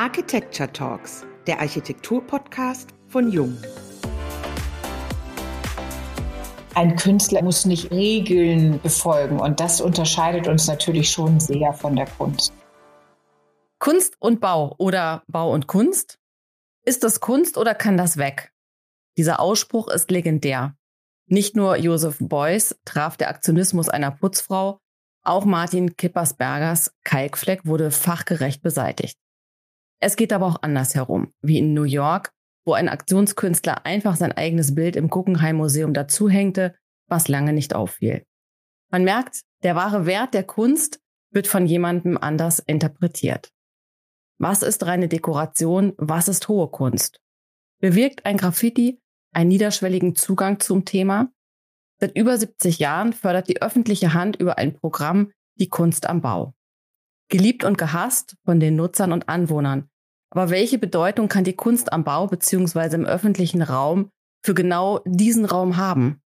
Architecture Talks, der Architektur-Podcast von Jung. Ein Künstler muss nicht Regeln befolgen und das unterscheidet uns natürlich schon sehr von der Kunst. Kunst und Bau oder Bau und Kunst? Ist das Kunst oder kann das weg? Dieser Ausspruch ist legendär. Nicht nur Joseph Beuys traf der Aktionismus einer Putzfrau, auch Martin Kippersbergers Kalkfleck wurde fachgerecht beseitigt. Es geht aber auch andersherum, wie in New York, wo ein Aktionskünstler einfach sein eigenes Bild im Guggenheim Museum dazuhängte, was lange nicht auffiel. Man merkt, der wahre Wert der Kunst wird von jemandem anders interpretiert. Was ist reine Dekoration? Was ist hohe Kunst? Bewirkt ein Graffiti einen niederschwelligen Zugang zum Thema? Seit über 70 Jahren fördert die öffentliche Hand über ein Programm die Kunst am Bau. Geliebt und gehasst von den Nutzern und Anwohnern. Aber welche Bedeutung kann die Kunst am Bau bzw. im öffentlichen Raum für genau diesen Raum haben?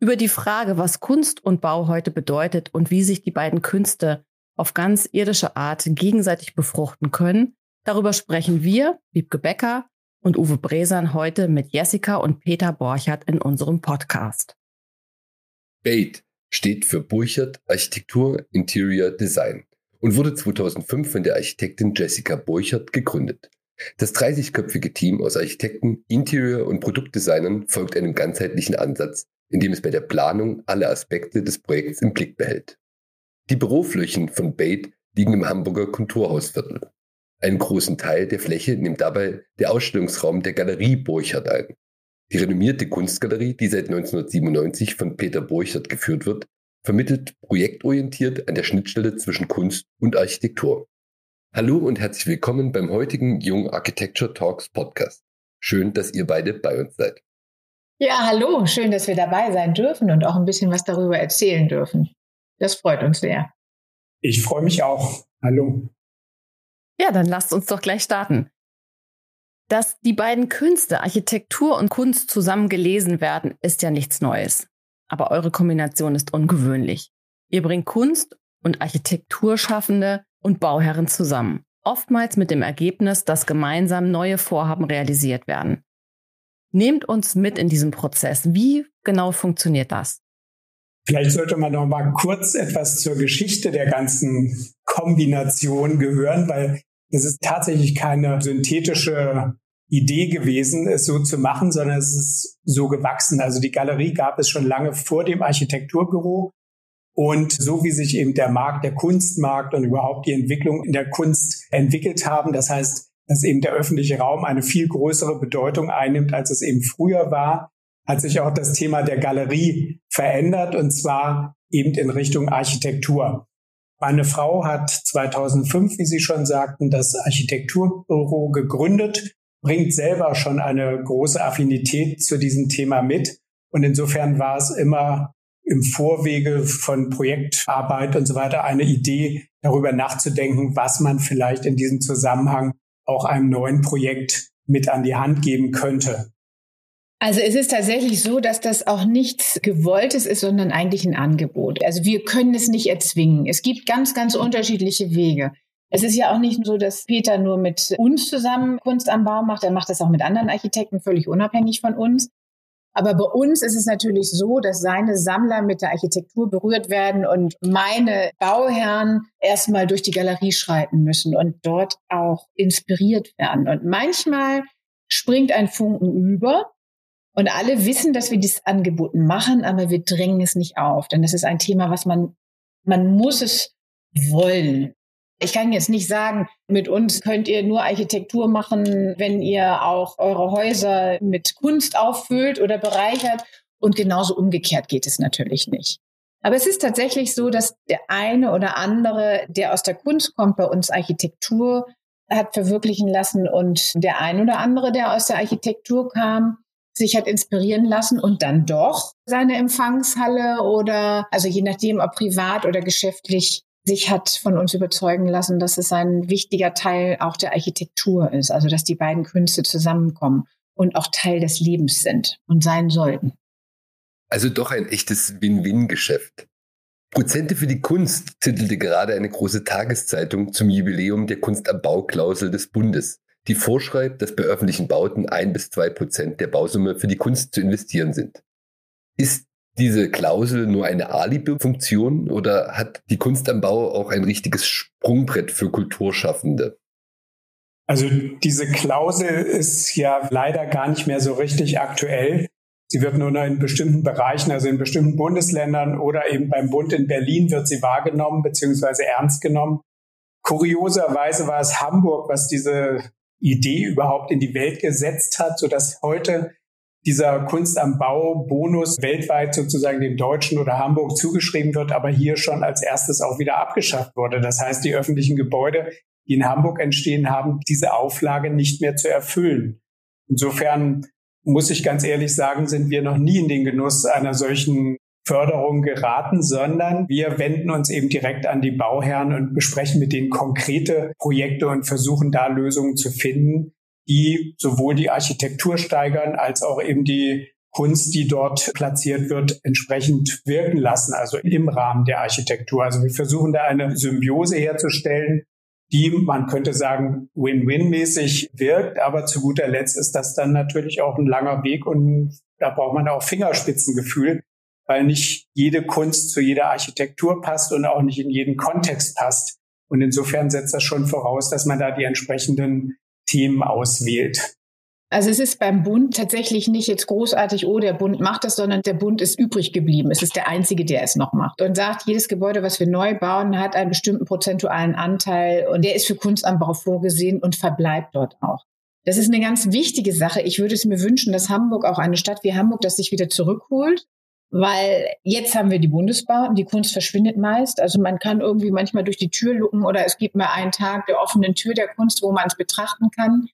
Über die Frage, was Kunst und Bau heute bedeutet und wie sich die beiden Künste auf ganz irdische Art gegenseitig befruchten können, darüber sprechen wir, Wiebke Becker und Uwe Bresan heute mit Jessica und Peter Borchert in unserem Podcast. BATE steht für Burchert Architektur Interior Design und wurde 2005 von der Architektin Jessica Burchert gegründet. Das 30-köpfige Team aus Architekten, Interior- und Produktdesignern folgt einem ganzheitlichen Ansatz, in dem es bei der Planung alle Aspekte des Projekts im Blick behält. Die Büroflächen von BATE liegen im Hamburger Kulturhausviertel. Einen großen Teil der Fläche nimmt dabei der Ausstellungsraum der Galerie Burchert ein. Die renommierte Kunstgalerie, die seit 1997 von Peter Burchert geführt wird, vermittelt projektorientiert an der Schnittstelle zwischen Kunst und Architektur. Hallo und herzlich willkommen beim heutigen Jung Architecture Talks Podcast. Schön, dass ihr beide bei uns seid. Ja, hallo, schön, dass wir dabei sein dürfen und auch ein bisschen was darüber erzählen dürfen. Das freut uns sehr. Ich freue mich auch. Hallo. Ja, dann lasst uns doch gleich starten. Dass die beiden Künste, Architektur und Kunst zusammen gelesen werden, ist ja nichts Neues. Aber eure Kombination ist ungewöhnlich. Ihr bringt Kunst und Architekturschaffende und Bauherren zusammen. Oftmals mit dem Ergebnis, dass gemeinsam neue Vorhaben realisiert werden. Nehmt uns mit in diesem Prozess. Wie genau funktioniert das? Vielleicht sollte man noch mal kurz etwas zur Geschichte der ganzen Kombination gehören, weil es ist tatsächlich keine synthetische Idee gewesen, es so zu machen, sondern es ist so gewachsen. Also die Galerie gab es schon lange vor dem Architekturbüro. Und so wie sich eben der Markt, der Kunstmarkt und überhaupt die Entwicklung in der Kunst entwickelt haben, das heißt, dass eben der öffentliche Raum eine viel größere Bedeutung einnimmt, als es eben früher war, hat sich auch das Thema der Galerie verändert und zwar eben in Richtung Architektur. Meine Frau hat 2005, wie Sie schon sagten, das Architekturbüro gegründet, bringt selber schon eine große Affinität zu diesem Thema mit. Und insofern war es immer im Vorwege von Projektarbeit und so weiter eine Idee, darüber nachzudenken, was man vielleicht in diesem Zusammenhang auch einem neuen Projekt mit an die Hand geben könnte. Also es ist tatsächlich so, dass das auch nichts Gewolltes ist, sondern eigentlich ein Angebot. Also wir können es nicht erzwingen. Es gibt ganz, ganz unterschiedliche Wege. Es ist ja auch nicht so, dass Peter nur mit uns zusammen Kunst am Bau macht. Er macht das auch mit anderen Architekten, völlig unabhängig von uns. Aber bei uns ist es natürlich so, dass seine Sammler mit der Architektur berührt werden und meine Bauherren erstmal durch die Galerie schreiten müssen und dort auch inspiriert werden. Und manchmal springt ein Funken über und alle wissen, dass wir dieses Angebot machen, aber wir drängen es nicht auf. Denn das ist ein Thema, was man, man muss es wollen. Ich kann jetzt nicht sagen, mit uns könnt ihr nur Architektur machen, wenn ihr auch eure Häuser mit Kunst auffüllt oder bereichert. Und genauso umgekehrt geht es natürlich nicht. Aber es ist tatsächlich so, dass der eine oder andere, der aus der Kunst kommt, bei uns Architektur hat verwirklichen lassen und der ein oder andere, der aus der Architektur kam, sich hat inspirieren lassen und dann doch seine Empfangshalle oder, also je nachdem, ob privat oder geschäftlich, sich hat von uns überzeugen lassen, dass es ein wichtiger Teil auch der Architektur ist. Also, dass die beiden Künste zusammenkommen und auch Teil des Lebens sind und sein sollten. Also doch ein echtes Win-Win-Geschäft. Prozente für die Kunst titelte gerade eine große Tageszeitung zum Jubiläum der Kunst am Bauklausel des Bundes, die vorschreibt, dass bei öffentlichen Bauten ein bis zwei Prozent der Bausumme für die Kunst zu investieren sind. Ist diese Klausel nur eine Alibi-Funktion oder hat die Kunst am Bau auch ein richtiges Sprungbrett für Kulturschaffende? Also diese Klausel ist ja leider gar nicht mehr so richtig aktuell. Sie wird nur noch in bestimmten Bereichen, also in bestimmten Bundesländern oder eben beim Bund in Berlin wird sie wahrgenommen bzw. ernst genommen. Kurioserweise war es Hamburg, was diese Idee überhaupt in die Welt gesetzt hat, sodass heute dieser Kunst am Bau Bonus weltweit sozusagen den Deutschen oder Hamburg zugeschrieben wird, aber hier schon als erstes auch wieder abgeschafft wurde. Das heißt, die öffentlichen Gebäude, die in Hamburg entstehen, haben diese Auflage nicht mehr zu erfüllen. Insofern muss ich ganz ehrlich sagen, sind wir noch nie in den Genuss einer solchen Förderung geraten, sondern wir wenden uns eben direkt an die Bauherren und besprechen mit denen konkrete Projekte und versuchen da Lösungen zu finden, die sowohl die Architektur steigern als auch eben die Kunst, die dort platziert wird, entsprechend wirken lassen, also im Rahmen der Architektur. Also wir versuchen da eine Symbiose herzustellen, die, man könnte sagen, Win-Win-mäßig wirkt, aber zu guter Letzt ist das dann natürlich auch ein langer Weg und da braucht man auch Fingerspitzengefühl, weil nicht jede Kunst zu jeder Architektur passt und auch nicht in jeden Kontext passt. Und insofern setzt das schon voraus, dass man da die entsprechenden Themen auswählt. Also es ist beim Bund tatsächlich nicht jetzt großartig, oh, der Bund macht das, sondern der Bund ist übrig geblieben. Es ist der Einzige, der es noch macht. Und sagt, jedes Gebäude, was wir neu bauen, hat einen bestimmten prozentualen Anteil und der ist für Kunstanbau vorgesehen und verbleibt dort auch. Das ist eine ganz wichtige Sache. Ich würde es mir wünschen, dass Hamburg, auch eine Stadt wie Hamburg, das sich wieder zurückholt weil jetzt haben wir die Bundesbahn, die Kunst verschwindet meist. Also man kann irgendwie manchmal durch die Tür lucken oder es gibt mal einen Tag der offenen Tür der Kunst, wo man es betrachten kann.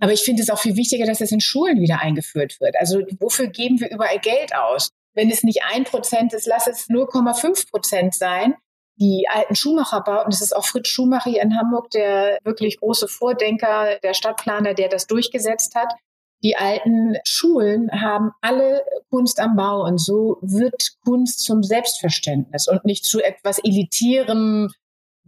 Aber ich finde es auch viel wichtiger, dass es in Schulen wieder eingeführt wird. Also wofür geben wir überall Geld aus? Wenn es nicht ein Prozent ist, lass es 0,5 Prozent sein. Die alten Schuhmacherbauten, das ist auch Fritz Schumacher hier in Hamburg, der wirklich große Vordenker, der Stadtplaner, der das durchgesetzt hat die alten Schulen haben alle Kunst am Bau und so wird Kunst zum Selbstverständnis und nicht zu etwas Elitierem,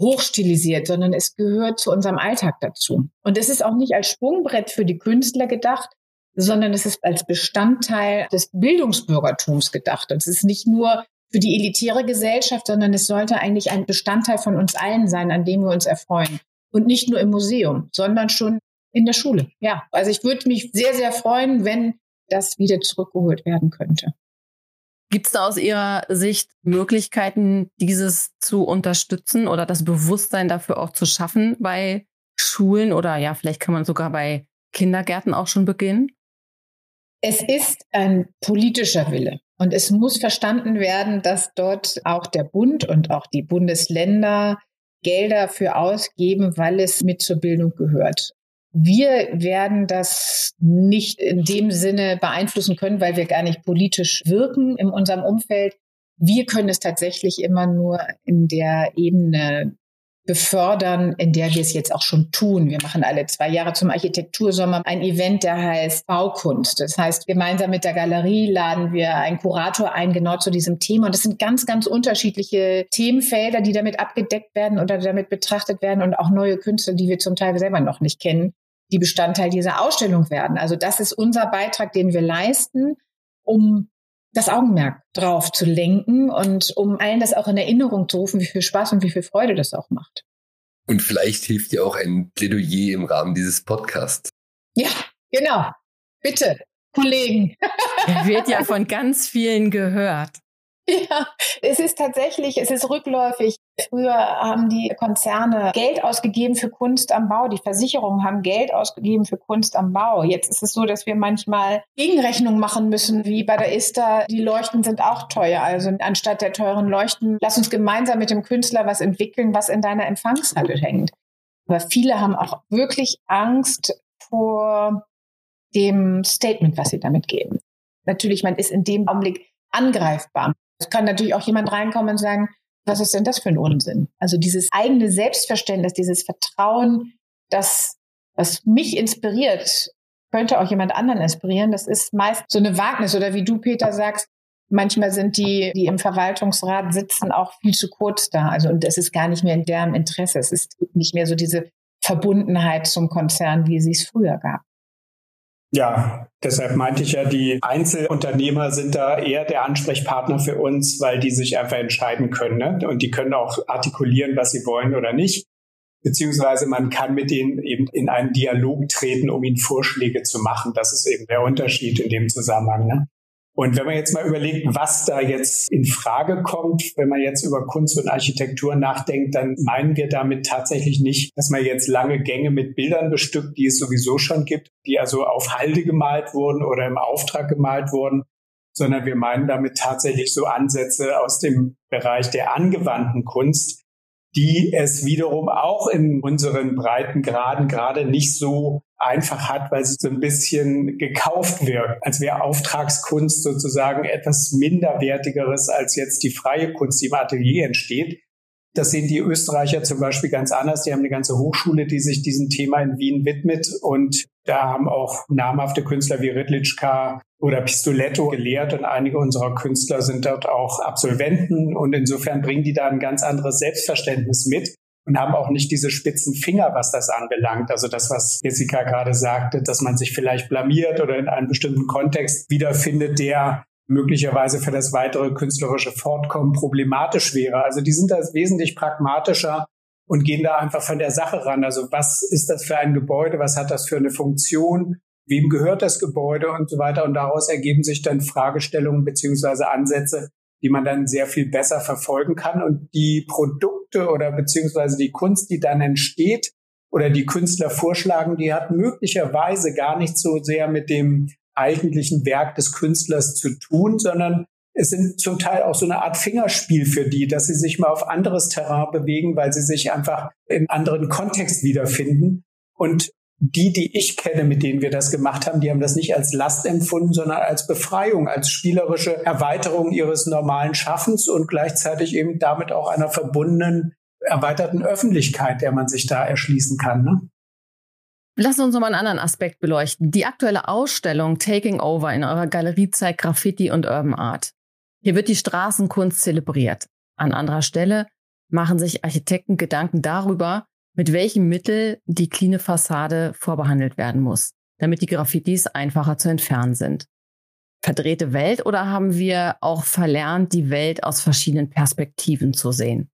hochstilisiert, sondern es gehört zu unserem Alltag dazu. Und es ist auch nicht als Sprungbrett für die Künstler gedacht, sondern es ist als Bestandteil des Bildungsbürgertums gedacht. Und es ist nicht nur für die elitäre Gesellschaft, sondern es sollte eigentlich ein Bestandteil von uns allen sein, an dem wir uns erfreuen. Und nicht nur im Museum, sondern schon in der Schule. Ja, also ich würde mich sehr, sehr freuen, wenn das wieder zurückgeholt werden könnte. Gibt es da aus Ihrer Sicht Möglichkeiten, dieses zu unterstützen oder das Bewusstsein dafür auch zu schaffen bei Schulen oder ja, vielleicht kann man sogar bei Kindergärten auch schon beginnen? Es ist ein politischer Wille und es muss verstanden werden, dass dort auch der Bund und auch die Bundesländer Gelder für ausgeben, weil es mit zur Bildung gehört. Wir werden das nicht in dem Sinne beeinflussen können, weil wir gar nicht politisch wirken in unserem Umfeld. Wir können es tatsächlich immer nur in der Ebene befördern, in der wir es jetzt auch schon tun. Wir machen alle zwei Jahre zum Architektursommer ein Event, der heißt Baukunst. Das heißt, gemeinsam mit der Galerie laden wir einen Kurator ein, genau zu diesem Thema. Und das sind ganz, ganz unterschiedliche Themenfelder, die damit abgedeckt werden oder damit betrachtet werden und auch neue Künstler, die wir zum Teil selber noch nicht kennen die Bestandteil dieser Ausstellung werden. Also das ist unser Beitrag, den wir leisten, um das Augenmerk drauf zu lenken und um allen das auch in Erinnerung zu rufen, wie viel Spaß und wie viel Freude das auch macht. Und vielleicht hilft dir auch ein Plädoyer im Rahmen dieses Podcasts. Ja, genau. Bitte, Kollegen. Er wird ja von ganz vielen gehört. Ja, es ist tatsächlich, es ist rückläufig. Früher haben die Konzerne Geld ausgegeben für Kunst am Bau. Die Versicherungen haben Geld ausgegeben für Kunst am Bau. Jetzt ist es so, dass wir manchmal Gegenrechnung machen müssen, wie bei der ISTA. Die Leuchten sind auch teuer. Also anstatt der teuren Leuchten, lass uns gemeinsam mit dem Künstler was entwickeln, was in deiner Empfangshalle hängt. Aber viele haben auch wirklich Angst vor dem Statement, was sie damit geben. Natürlich, man ist in dem Augenblick angreifbar. Es kann natürlich auch jemand reinkommen und sagen, was ist denn das für ein Unsinn? Also dieses eigene Selbstverständnis, dieses Vertrauen, das, was mich inspiriert, könnte auch jemand anderen inspirieren. Das ist meist so eine Wagnis oder wie du, Peter, sagst, manchmal sind die, die im Verwaltungsrat sitzen, auch viel zu kurz da. Also und es ist gar nicht mehr in deren Interesse. Es ist nicht mehr so diese Verbundenheit zum Konzern, wie sie es früher gab. Ja, deshalb meinte ich ja, die Einzelunternehmer sind da eher der Ansprechpartner für uns, weil die sich einfach entscheiden können. Ne? Und die können auch artikulieren, was sie wollen oder nicht. Beziehungsweise man kann mit denen eben in einen Dialog treten, um ihnen Vorschläge zu machen. Das ist eben der Unterschied in dem Zusammenhang. Ne? Und wenn man jetzt mal überlegt, was da jetzt in Frage kommt, wenn man jetzt über Kunst und Architektur nachdenkt, dann meinen wir damit tatsächlich nicht, dass man jetzt lange Gänge mit Bildern bestückt, die es sowieso schon gibt, die also auf Halde gemalt wurden oder im Auftrag gemalt wurden, sondern wir meinen damit tatsächlich so Ansätze aus dem Bereich der angewandten Kunst, die es wiederum auch in unseren Breitengraden gerade nicht so einfach hat, weil sie so ein bisschen gekauft wird, als wäre Auftragskunst sozusagen etwas minderwertigeres als jetzt die freie Kunst, die im Atelier entsteht. Das sehen die Österreicher zum Beispiel ganz anders. Die haben eine ganze Hochschule, die sich diesem Thema in Wien widmet. Und da haben auch namhafte Künstler wie Ridlitschka oder Pistoletto gelehrt. Und einige unserer Künstler sind dort auch Absolventen. Und insofern bringen die da ein ganz anderes Selbstverständnis mit und haben auch nicht diese spitzen Finger, was das anbelangt. Also das, was Jessica gerade sagte, dass man sich vielleicht blamiert oder in einem bestimmten Kontext wiederfindet, der möglicherweise für das weitere künstlerische Fortkommen problematisch wäre. Also die sind da wesentlich pragmatischer und gehen da einfach von der Sache ran. Also was ist das für ein Gebäude? Was hat das für eine Funktion? Wem gehört das Gebäude und so weiter? Und daraus ergeben sich dann Fragestellungen beziehungsweise Ansätze, die man dann sehr viel besser verfolgen kann. Und die Produkte oder beziehungsweise die Kunst, die dann entsteht oder die Künstler vorschlagen, die hat möglicherweise gar nicht so sehr mit dem eigentlichen Werk des Künstlers zu tun, sondern es sind zum Teil auch so eine Art Fingerspiel für die, dass sie sich mal auf anderes Terrain bewegen, weil sie sich einfach in anderen Kontext wiederfinden. Und die, die ich kenne, mit denen wir das gemacht haben, die haben das nicht als Last empfunden, sondern als Befreiung, als spielerische Erweiterung ihres normalen Schaffens und gleichzeitig eben damit auch einer verbundenen, erweiterten Öffentlichkeit, der man sich da erschließen kann. Ne? Lass uns noch mal einen anderen Aspekt beleuchten. Die aktuelle Ausstellung Taking Over in eurer Galerie zeigt Graffiti und Urban Art. Hier wird die Straßenkunst zelebriert. An anderer Stelle machen sich Architekten Gedanken darüber, mit welchem Mittel die cleane Fassade vorbehandelt werden muss, damit die Graffitis einfacher zu entfernen sind. Verdrehte Welt oder haben wir auch verlernt, die Welt aus verschiedenen Perspektiven zu sehen?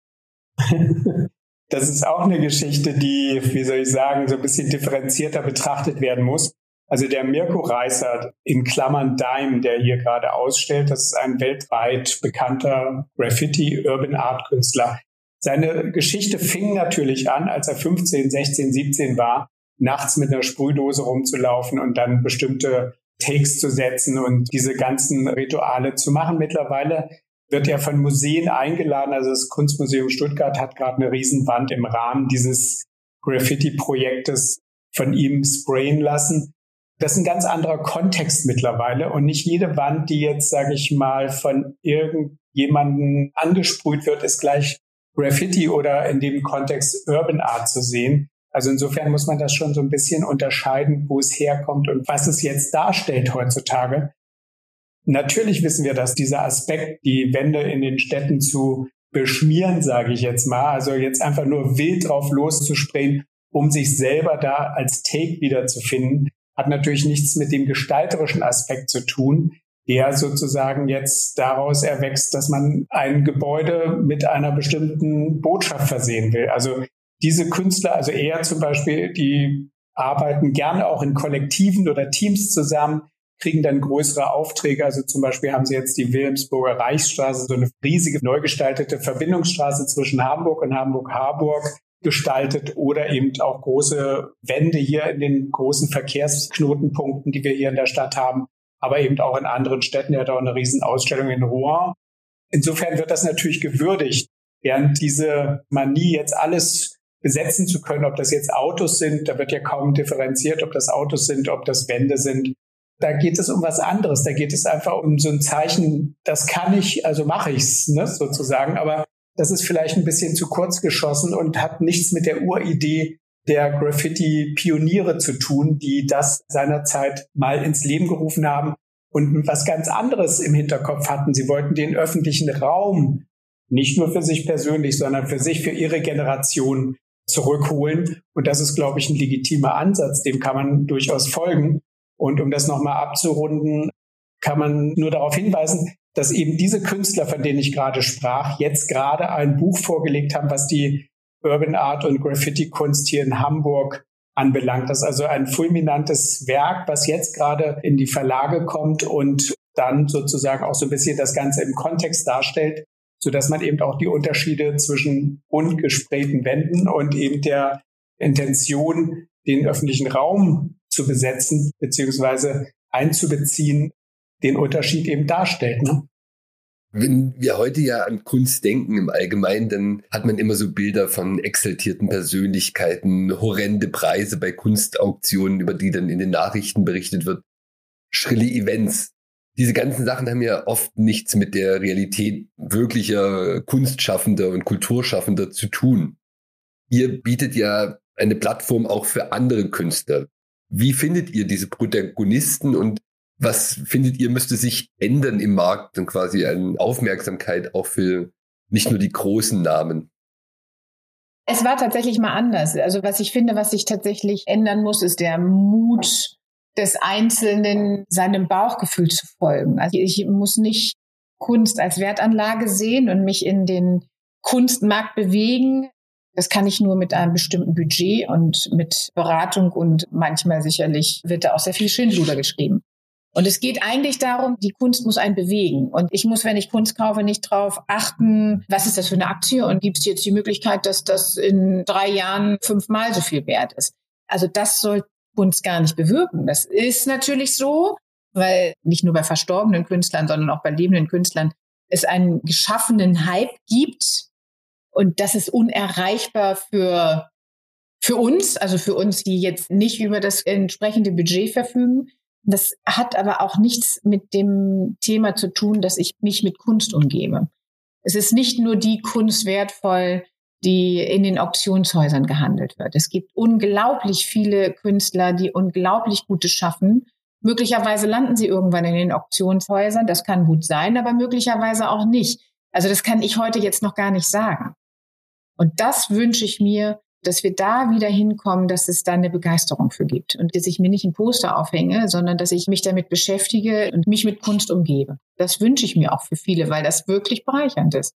Das ist auch eine Geschichte, die, wie soll ich sagen, so ein bisschen differenzierter betrachtet werden muss. Also der Mirko Reißer in Klammern Dime, der hier gerade ausstellt, das ist ein weltweit bekannter Graffiti-Urban Art Künstler. Seine Geschichte fing natürlich an, als er 15, 16, 17 war, nachts mit einer Sprühdose rumzulaufen und dann bestimmte Takes zu setzen und diese ganzen Rituale zu machen. Mittlerweile wird er von Museen eingeladen. Also das Kunstmuseum Stuttgart hat gerade eine Riesenwand im Rahmen dieses Graffiti-Projektes von ihm sprayen lassen. Das ist ein ganz anderer Kontext mittlerweile und nicht jede Wand, die jetzt, sage ich mal, von irgendjemanden angesprüht wird, ist gleich Graffiti oder in dem Kontext Urban Art zu sehen. Also insofern muss man das schon so ein bisschen unterscheiden, wo es herkommt und was es jetzt darstellt heutzutage. Natürlich wissen wir, dass dieser Aspekt, die Wände in den Städten zu beschmieren, sage ich jetzt mal, also jetzt einfach nur wild drauf loszuspringen, um sich selber da als Take wiederzufinden, hat natürlich nichts mit dem gestalterischen Aspekt zu tun, der sozusagen jetzt daraus erwächst, dass man ein Gebäude mit einer bestimmten Botschaft versehen will. Also diese Künstler, also er zum Beispiel, die arbeiten gerne auch in Kollektiven oder Teams zusammen, kriegen dann größere Aufträge. Also zum Beispiel haben sie jetzt die Wilhelmsburger Reichsstraße, so eine riesige neu gestaltete Verbindungsstraße zwischen Hamburg und Hamburg-Harburg gestaltet oder eben auch große Wände hier in den großen Verkehrsknotenpunkten, die wir hier in der Stadt haben aber eben auch in anderen Städten. Er hat auch eine Riesenausstellung in Rouen. Insofern wird das natürlich gewürdigt, während diese Manie jetzt alles besetzen zu können, ob das jetzt Autos sind, da wird ja kaum differenziert, ob das Autos sind, ob das Wände sind. Da geht es um was anderes. Da geht es einfach um so ein Zeichen, das kann ich, also mache ich's, ne, sozusagen. Aber das ist vielleicht ein bisschen zu kurz geschossen und hat nichts mit der Uridee der Graffiti-Pioniere zu tun, die das seinerzeit mal ins Leben gerufen haben und was ganz anderes im Hinterkopf hatten. Sie wollten den öffentlichen Raum nicht nur für sich persönlich, sondern für sich, für ihre Generation zurückholen. Und das ist, glaube ich, ein legitimer Ansatz, dem kann man durchaus folgen. Und um das nochmal abzurunden, kann man nur darauf hinweisen, dass eben diese Künstler, von denen ich gerade sprach, jetzt gerade ein Buch vorgelegt haben, was die Urban Art und Graffiti-Kunst hier in Hamburg anbelangt. Das ist also ein fulminantes Werk, was jetzt gerade in die Verlage kommt und dann sozusagen auch so ein bisschen das Ganze im Kontext darstellt, so dass man eben auch die Unterschiede zwischen bunt gesprayten Wänden und eben der Intention, den öffentlichen Raum zu besetzen beziehungsweise einzubeziehen, den Unterschied eben darstellt. Ne? Wenn wir heute ja an Kunst denken im Allgemeinen, dann hat man immer so Bilder von exaltierten Persönlichkeiten, horrende Preise bei Kunstauktionen, über die dann in den Nachrichten berichtet wird, schrille Events. Diese ganzen Sachen haben ja oft nichts mit der Realität wirklicher Kunstschaffender und Kulturschaffender zu tun. Ihr bietet ja eine Plattform auch für andere Künstler. Wie findet ihr diese Protagonisten und was findet ihr, müsste sich ändern im Markt und quasi eine Aufmerksamkeit auch für nicht nur die großen Namen? Es war tatsächlich mal anders. Also was ich finde, was sich tatsächlich ändern muss, ist der Mut des Einzelnen, seinem Bauchgefühl zu folgen. Also ich muss nicht Kunst als Wertanlage sehen und mich in den Kunstmarkt bewegen. Das kann ich nur mit einem bestimmten Budget und mit Beratung und manchmal sicherlich wird da auch sehr viel Schindluder geschrieben. Und es geht eigentlich darum, die Kunst muss einen bewegen. Und ich muss, wenn ich Kunst kaufe, nicht drauf achten, was ist das für eine Aktie und gibt es jetzt die Möglichkeit, dass das in drei Jahren fünfmal so viel wert ist. Also das soll Kunst gar nicht bewirken. Das ist natürlich so, weil nicht nur bei verstorbenen Künstlern, sondern auch bei lebenden Künstlern es einen geschaffenen Hype gibt. Und das ist unerreichbar für, für uns, also für uns, die jetzt nicht über das entsprechende Budget verfügen. Das hat aber auch nichts mit dem Thema zu tun, dass ich mich mit Kunst umgebe. Es ist nicht nur die Kunst wertvoll, die in den Auktionshäusern gehandelt wird. Es gibt unglaublich viele Künstler, die unglaublich Gutes schaffen. Möglicherweise landen sie irgendwann in den Auktionshäusern. Das kann gut sein, aber möglicherweise auch nicht. Also das kann ich heute jetzt noch gar nicht sagen. Und das wünsche ich mir dass wir da wieder hinkommen, dass es da eine Begeisterung für gibt und dass ich mir nicht ein Poster aufhänge, sondern dass ich mich damit beschäftige und mich mit Kunst umgebe. Das wünsche ich mir auch für viele, weil das wirklich bereichernd ist.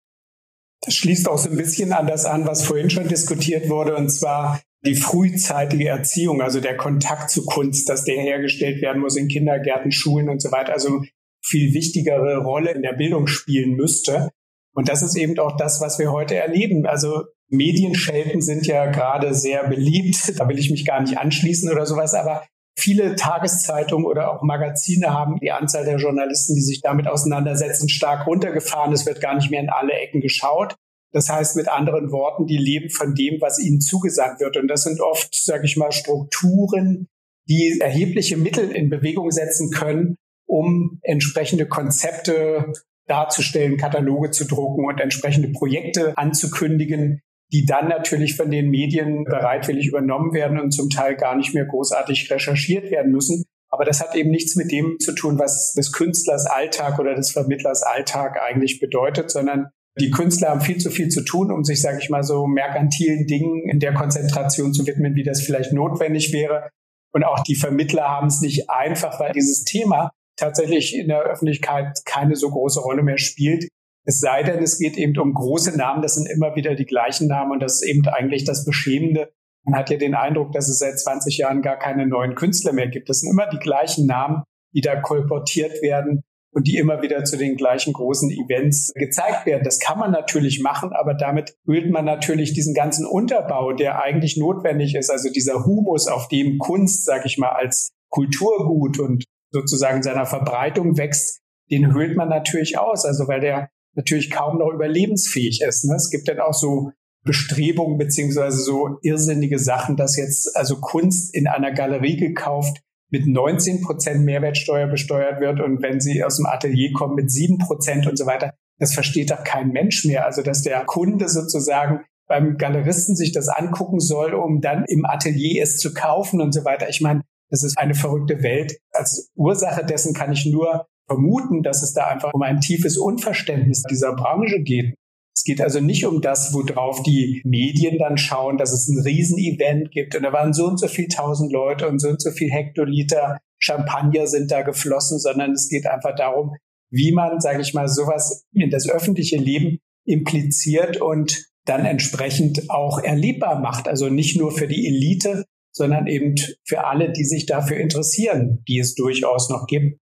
Das schließt auch so ein bisschen an das an, was vorhin schon diskutiert wurde, und zwar die frühzeitige Erziehung, also der Kontakt zu Kunst, dass der hergestellt werden muss in Kindergärten, Schulen und so weiter, also viel wichtigere Rolle in der Bildung spielen müsste. Und das ist eben auch das, was wir heute erleben. Also Medienschelten sind ja gerade sehr beliebt. Da will ich mich gar nicht anschließen oder sowas. Aber viele Tageszeitungen oder auch Magazine haben die Anzahl der Journalisten, die sich damit auseinandersetzen, stark runtergefahren. Es wird gar nicht mehr in alle Ecken geschaut. Das heißt mit anderen Worten, die leben von dem, was ihnen zugesandt wird. Und das sind oft, sage ich mal, Strukturen, die erhebliche Mittel in Bewegung setzen können, um entsprechende Konzepte darzustellen, Kataloge zu drucken und entsprechende Projekte anzukündigen, die dann natürlich von den Medien bereitwillig übernommen werden und zum Teil gar nicht mehr großartig recherchiert werden müssen. Aber das hat eben nichts mit dem zu tun, was des Künstlers Alltag oder des Vermittlers Alltag eigentlich bedeutet, sondern die Künstler haben viel zu viel zu tun, um sich, sage ich mal, so merkantilen Dingen in der Konzentration zu widmen, wie das vielleicht notwendig wäre. Und auch die Vermittler haben es nicht einfach, weil dieses Thema tatsächlich in der Öffentlichkeit keine so große Rolle mehr spielt. Es sei denn, es geht eben um große Namen, das sind immer wieder die gleichen Namen und das ist eben eigentlich das Beschämende. Man hat ja den Eindruck, dass es seit 20 Jahren gar keine neuen Künstler mehr gibt. Das sind immer die gleichen Namen, die da kolportiert werden und die immer wieder zu den gleichen großen Events gezeigt werden. Das kann man natürlich machen, aber damit ölt man natürlich diesen ganzen Unterbau, der eigentlich notwendig ist, also dieser Humus, auf dem Kunst, sag ich mal, als Kulturgut und sozusagen seiner Verbreitung wächst, den höhlt man natürlich aus. Also weil der natürlich kaum noch überlebensfähig ist. Ne? Es gibt dann auch so Bestrebungen beziehungsweise so irrsinnige Sachen, dass jetzt also Kunst in einer Galerie gekauft mit 19 Prozent Mehrwertsteuer besteuert wird und wenn sie aus dem Atelier kommen mit 7 Prozent und so weiter. Das versteht doch kein Mensch mehr. Also dass der Kunde sozusagen beim Galeristen sich das angucken soll, um dann im Atelier es zu kaufen und so weiter. Ich meine, Das ist eine verrückte Welt. Als Ursache dessen kann ich nur vermuten, dass es da einfach um ein tiefes Unverständnis dieser Branche geht. Es geht also nicht um das, worauf die Medien dann schauen, dass es ein Riesenevent gibt und da waren so und so viel tausend Leute und so und so viel Hektoliter Champagner sind da geflossen, sondern es geht einfach darum, wie man, sage ich mal, sowas in das öffentliche Leben impliziert und dann entsprechend auch erlebbar macht. Also nicht nur für die Elite, sondern eben für alle, die sich dafür interessieren, die es durchaus noch gibt.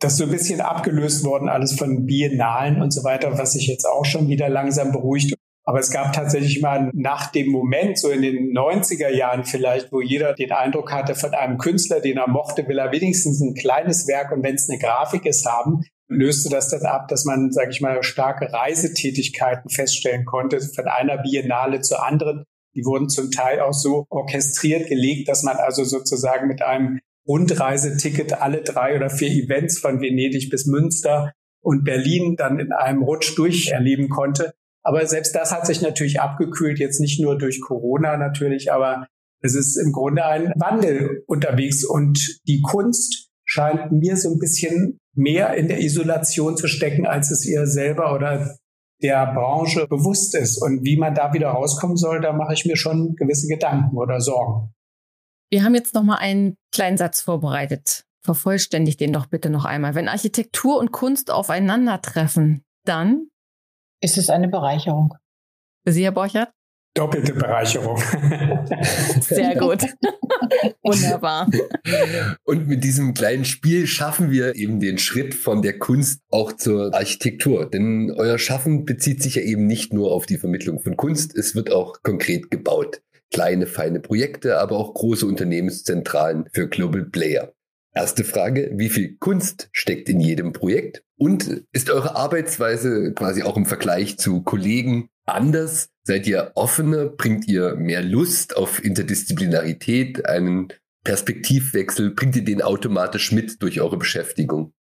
Das ist so ein bisschen abgelöst worden, alles von Biennalen und so weiter, was sich jetzt auch schon wieder langsam beruhigt. Aber es gab tatsächlich mal nach dem Moment, so in den 90er Jahren vielleicht, wo jeder den Eindruck hatte, von einem Künstler, den er mochte, will er wenigstens ein kleines Werk und wenn es eine Grafik ist, haben, löste das dann ab, dass man, sage ich mal, starke Reisetätigkeiten feststellen konnte, von einer Biennale zur anderen. Die wurden zum Teil auch so orchestriert gelegt, dass man also sozusagen mit einem Rundreiseticket alle drei oder vier Events von Venedig bis Münster und Berlin dann in einem Rutsch durcherleben konnte. Aber selbst das hat sich natürlich abgekühlt, jetzt nicht nur durch Corona natürlich, aber es ist im Grunde ein Wandel unterwegs und die Kunst scheint mir so ein bisschen mehr in der Isolation zu stecken, als es ihr selber oder der Branche bewusst ist. Und wie man da wieder rauskommen soll, da mache ich mir schon gewisse Gedanken oder Sorgen. Wir haben jetzt noch mal einen kleinen Satz vorbereitet. Vervollständigt den doch bitte noch einmal. Wenn Architektur und Kunst aufeinandertreffen, dann ist es eine Bereicherung. Für Sie, Herr Borchert? Doppelte Bereicherung. Sehr gut. Wunderbar. Und mit diesem kleinen Spiel schaffen wir eben den Schritt von der Kunst auch zur Architektur. Denn euer Schaffen bezieht sich ja eben nicht nur auf die Vermittlung von Kunst, es wird auch konkret gebaut. Kleine, feine Projekte, aber auch große Unternehmenszentralen für Global Player. Erste Frage, wie viel Kunst steckt in jedem Projekt? Und ist eure Arbeitsweise quasi auch im Vergleich zu Kollegen anders? Seid ihr offener? Bringt ihr mehr Lust auf Interdisziplinarität, einen Perspektivwechsel? Bringt ihr den automatisch mit durch eure Beschäftigung?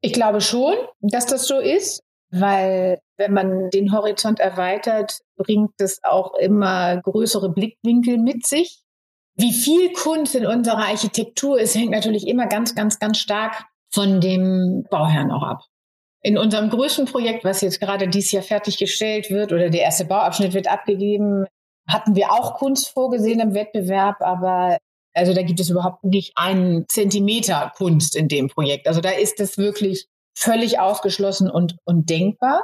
Ich glaube schon, dass das so ist, weil wenn man den Horizont erweitert, bringt es auch immer größere Blickwinkel mit sich. Wie viel Kunst in unserer Architektur ist, hängt natürlich immer ganz, ganz, ganz stark von dem Bauherrn auch ab. In unserem größten Projekt, was jetzt gerade dieses Jahr fertiggestellt wird oder der erste Bauabschnitt wird abgegeben, hatten wir auch Kunst vorgesehen im Wettbewerb, aber also da gibt es überhaupt nicht einen Zentimeter Kunst in dem Projekt. Also da ist es wirklich völlig ausgeschlossen und, und denkbar.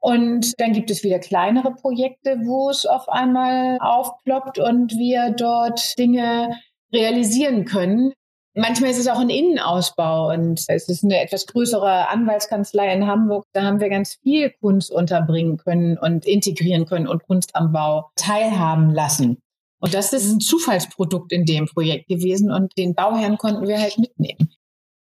Und dann gibt es wieder kleinere Projekte, wo es auf einmal aufploppt und wir dort Dinge realisieren können. Manchmal ist es auch ein Innenausbau und es ist eine etwas größere Anwaltskanzlei in Hamburg. Da haben wir ganz viel Kunst unterbringen können und integrieren können und Kunst am Bau teilhaben lassen. Und das ist ein Zufallsprodukt in dem Projekt gewesen und den Bauherrn konnten wir halt mitnehmen.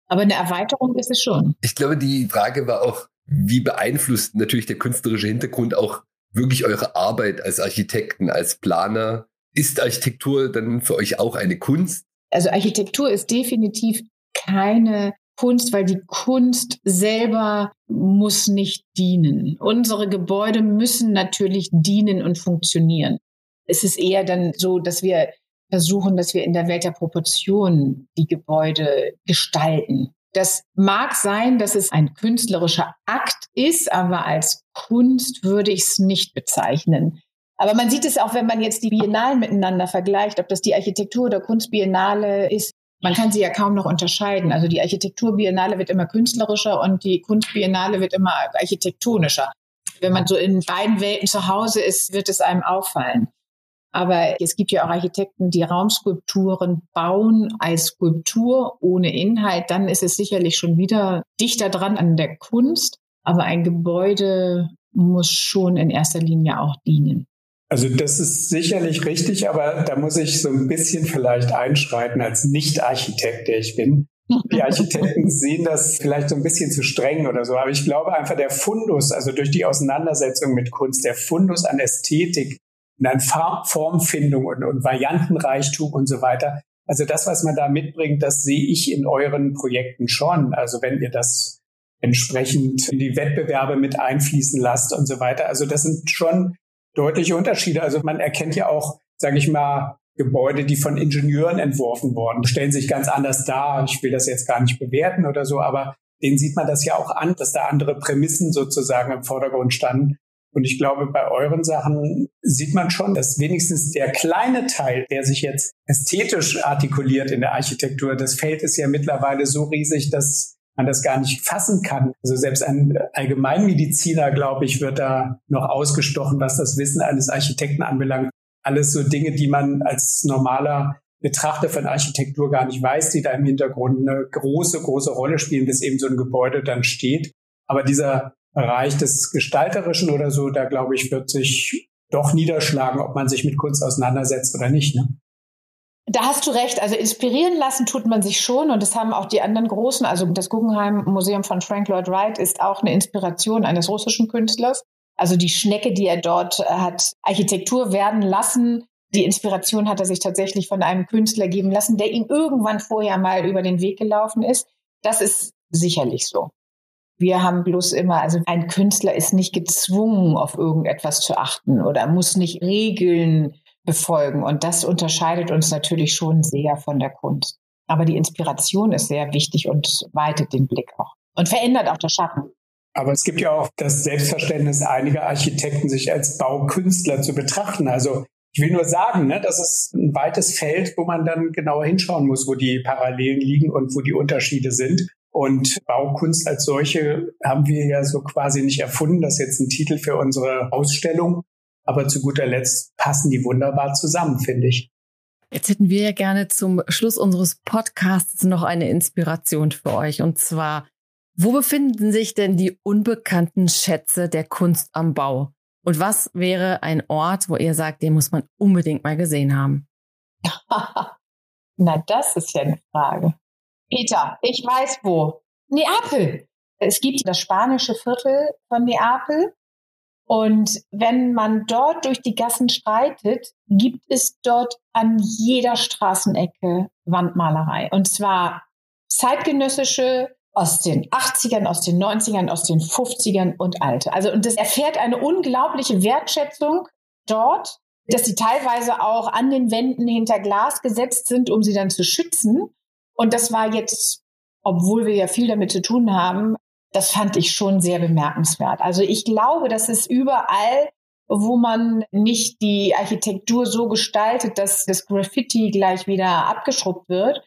Aber eine Erweiterung ist es schon. Ich glaube, die Frage war auch, wie beeinflusst natürlich der künstlerische Hintergrund auch wirklich eure Arbeit als Architekten, als Planer? Ist Architektur dann für euch auch eine Kunst? Also Architektur ist definitiv keine Kunst, weil die Kunst selber muss nicht dienen. Unsere Gebäude müssen natürlich dienen und funktionieren. Es ist eher dann so, dass wir versuchen, dass wir in der Welt der Proportionen die Gebäude gestalten. Das mag sein, dass es ein künstlerischer Akt ist, aber als Kunst würde ich es nicht bezeichnen. Aber man sieht es auch, wenn man jetzt die Biennalen miteinander vergleicht, ob das die Architektur- oder Kunstbiennale ist. Man kann sie ja kaum noch unterscheiden. Also die Architekturbiennale wird immer künstlerischer und die Kunstbiennale wird immer architektonischer. Wenn man so in beiden Welten zu Hause ist, wird es einem auffallen. Aber es gibt ja auch Architekten, die Raumskulpturen bauen als Skulptur ohne Inhalt. Dann ist es sicherlich schon wieder dichter dran an der Kunst. Aber ein Gebäude muss schon in erster Linie auch dienen. Also das ist sicherlich richtig, aber da muss ich so ein bisschen vielleicht einschreiten als Nicht-Architekt, der ich bin. Die Architekten sehen das vielleicht so ein bisschen zu streng oder so, aber ich glaube einfach der Fundus, also durch die Auseinandersetzung mit Kunst, der Fundus an Ästhetik, und an Formfindung und, und Variantenreichtum und so weiter. Also das, was man da mitbringt, das sehe ich in euren Projekten schon. Also wenn ihr das entsprechend in die Wettbewerbe mit einfließen lasst und so weiter. Also das sind schon deutliche Unterschiede. Also man erkennt ja auch, sage ich mal, Gebäude, die von Ingenieuren entworfen wurden, stellen sich ganz anders dar. Ich will das jetzt gar nicht bewerten oder so, aber denen sieht man das ja auch an, dass da andere Prämissen sozusagen im Vordergrund standen. Und ich glaube, bei euren Sachen sieht man schon, dass wenigstens der kleine Teil, der sich jetzt ästhetisch artikuliert in der Architektur, das Feld ist ja mittlerweile so riesig, dass man das gar nicht fassen kann. Also selbst ein Allgemeinmediziner, glaube ich, wird da noch ausgestochen, was das Wissen eines Architekten anbelangt. Alles so Dinge, die man als normaler Betrachter von Architektur gar nicht weiß, die da im Hintergrund eine große, große Rolle spielen, bis eben so ein Gebäude dann steht. Aber dieser Bereich des Gestalterischen oder so, da glaube ich, wird sich doch niederschlagen, ob man sich mit Kunst auseinandersetzt oder nicht. Ne? Da hast du recht. Also inspirieren lassen tut man sich schon und das haben auch die anderen großen. Also das Guggenheim Museum von Frank Lloyd Wright ist auch eine Inspiration eines russischen Künstlers. Also die Schnecke, die er dort äh, hat Architektur werden lassen. Die Inspiration hat er sich tatsächlich von einem Künstler geben lassen, der ihm irgendwann vorher mal über den Weg gelaufen ist. Das ist sicherlich so. Wir haben bloß immer, also ein Künstler ist nicht gezwungen, auf irgendetwas zu achten oder muss nicht Regeln befolgen. Und das unterscheidet uns natürlich schon sehr von der Kunst. Aber die Inspiration ist sehr wichtig und weitet den Blick auch und verändert auch das Schaffen. Aber es gibt ja auch das Selbstverständnis einiger Architekten, sich als Baukünstler zu betrachten. Also ich will nur sagen, ne, das ist ein weites Feld, wo man dann genauer hinschauen muss, wo die Parallelen liegen und wo die Unterschiede sind. Und Baukunst als solche haben wir ja so quasi nicht erfunden. Das ist jetzt ein Titel für unsere Ausstellung. Aber zu guter Letzt passen die wunderbar zusammen, finde ich. Jetzt hätten wir ja gerne zum Schluss unseres Podcasts noch eine Inspiration für euch. Und zwar, wo befinden sich denn die unbekannten Schätze der Kunst am Bau? Und was wäre ein Ort, wo ihr sagt, den muss man unbedingt mal gesehen haben? Na, das ist ja eine Frage. Peter, ich weiß wo. Neapel. Es gibt das spanische Viertel von Neapel. Und wenn man dort durch die Gassen streitet, gibt es dort an jeder Straßenecke Wandmalerei. Und zwar zeitgenössische aus den 80ern, aus den 90ern, aus den 50ern und alte. Also, und das erfährt eine unglaubliche Wertschätzung dort, dass sie teilweise auch an den Wänden hinter Glas gesetzt sind, um sie dann zu schützen. Und das war jetzt, obwohl wir ja viel damit zu tun haben, das fand ich schon sehr bemerkenswert. Also ich glaube, dass es überall, wo man nicht die Architektur so gestaltet, dass das Graffiti gleich wieder abgeschrubbt wird,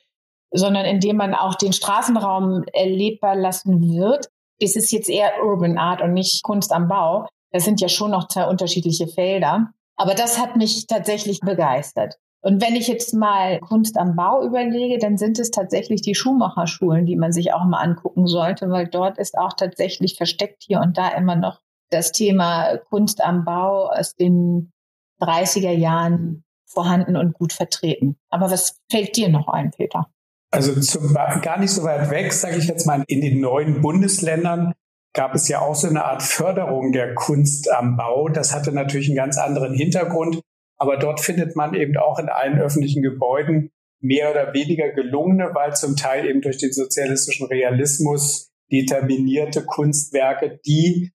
sondern indem man auch den Straßenraum erlebbar lassen wird, ist es jetzt eher Urban Art und nicht Kunst am Bau. Das sind ja schon noch zwei unterschiedliche Felder. Aber das hat mich tatsächlich begeistert. Und wenn ich jetzt mal Kunst am Bau überlege, dann sind es tatsächlich die Schuhmacherschulen, die man sich auch mal angucken sollte, weil dort ist auch tatsächlich versteckt hier und da immer noch das Thema Kunst am Bau aus den 30er Jahren vorhanden und gut vertreten. Aber was fällt dir noch ein, Peter? Also zum, gar nicht so weit weg, sage ich jetzt mal, in den neuen Bundesländern gab es ja auch so eine Art Förderung der Kunst am Bau. Das hatte natürlich einen ganz anderen Hintergrund. Aber dort findet man eben auch in allen öffentlichen Gebäuden mehr oder weniger gelungene, weil zum Teil eben durch den sozialistischen Realismus determinierte Kunstwerke, die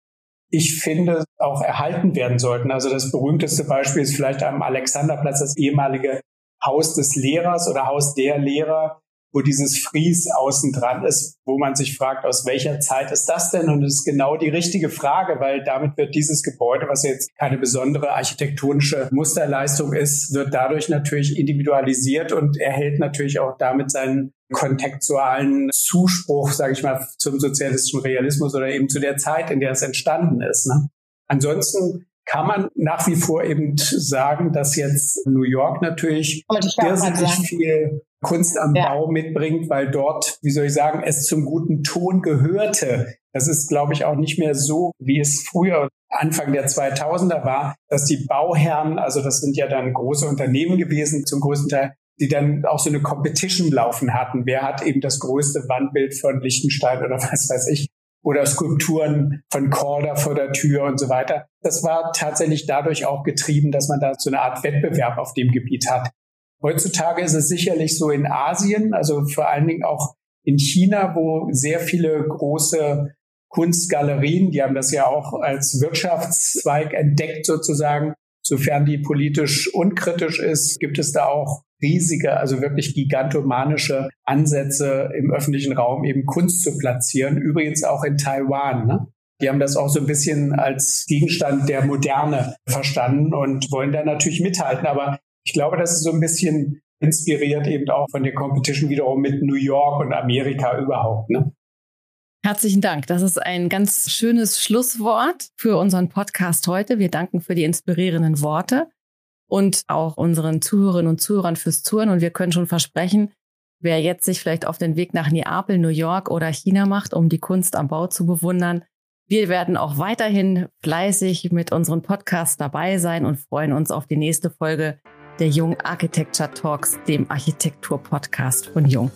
ich finde, auch erhalten werden sollten. Also das berühmteste Beispiel ist vielleicht am Alexanderplatz das ehemalige Haus des Lehrers oder Haus der Lehrer, wo dieses Fries außen dran ist, wo man sich fragt, aus welcher Zeit ist das denn? Und es ist genau die richtige Frage, weil damit wird dieses Gebäude, was jetzt keine besondere architektonische Musterleistung ist, wird dadurch natürlich individualisiert und erhält natürlich auch damit seinen kontextualen Zuspruch, sage ich mal, zum sozialistischen Realismus oder eben zu der Zeit, in der es entstanden ist. Ne? Ansonsten kann man nach wie vor eben sagen, dass jetzt New York natürlich irrsinnig viel Kunst am ja. Bau mitbringt, weil dort, wie soll ich sagen, es zum guten Ton gehörte. Das ist, glaube ich, auch nicht mehr so, wie es früher Anfang der 2000er war, dass die Bauherren, also das sind ja dann große Unternehmen gewesen zum größten Teil, die dann auch so eine Competition laufen hatten. Wer hat eben das größte Wandbild von Liechtenstein oder was weiß ich oder Skulpturen von Korda vor der Tür und so weiter. Das war tatsächlich dadurch auch getrieben, dass man da so eine Art Wettbewerb auf dem Gebiet hat. Heutzutage ist es sicherlich so in Asien, also vor allen Dingen auch in China, wo sehr viele große Kunstgalerien, die haben das ja auch als Wirtschaftszweig entdeckt sozusagen, Sofern die politisch unkritisch ist, gibt es da auch riesige, also wirklich gigantomanische Ansätze im öffentlichen Raum eben Kunst zu platzieren. Übrigens auch in Taiwan. Ne? Die haben das auch so ein bisschen als Gegenstand der Moderne verstanden und wollen da natürlich mithalten. Aber ich glaube, das ist so ein bisschen inspiriert eben auch von der Competition wiederum mit New York und Amerika überhaupt. Ne? Herzlichen Dank. Das ist ein ganz schönes Schlusswort für unseren Podcast heute. Wir danken für die inspirierenden Worte und auch unseren Zuhörerinnen und Zuhörern fürs Zuhören. Und wir können schon versprechen, wer jetzt sich vielleicht auf den Weg nach Neapel, New York oder China macht, um die Kunst am Bau zu bewundern, wir werden auch weiterhin fleißig mit unseren Podcasts dabei sein und freuen uns auf die nächste Folge der Jung Architecture Talks, dem Architektur-Podcast von Jung.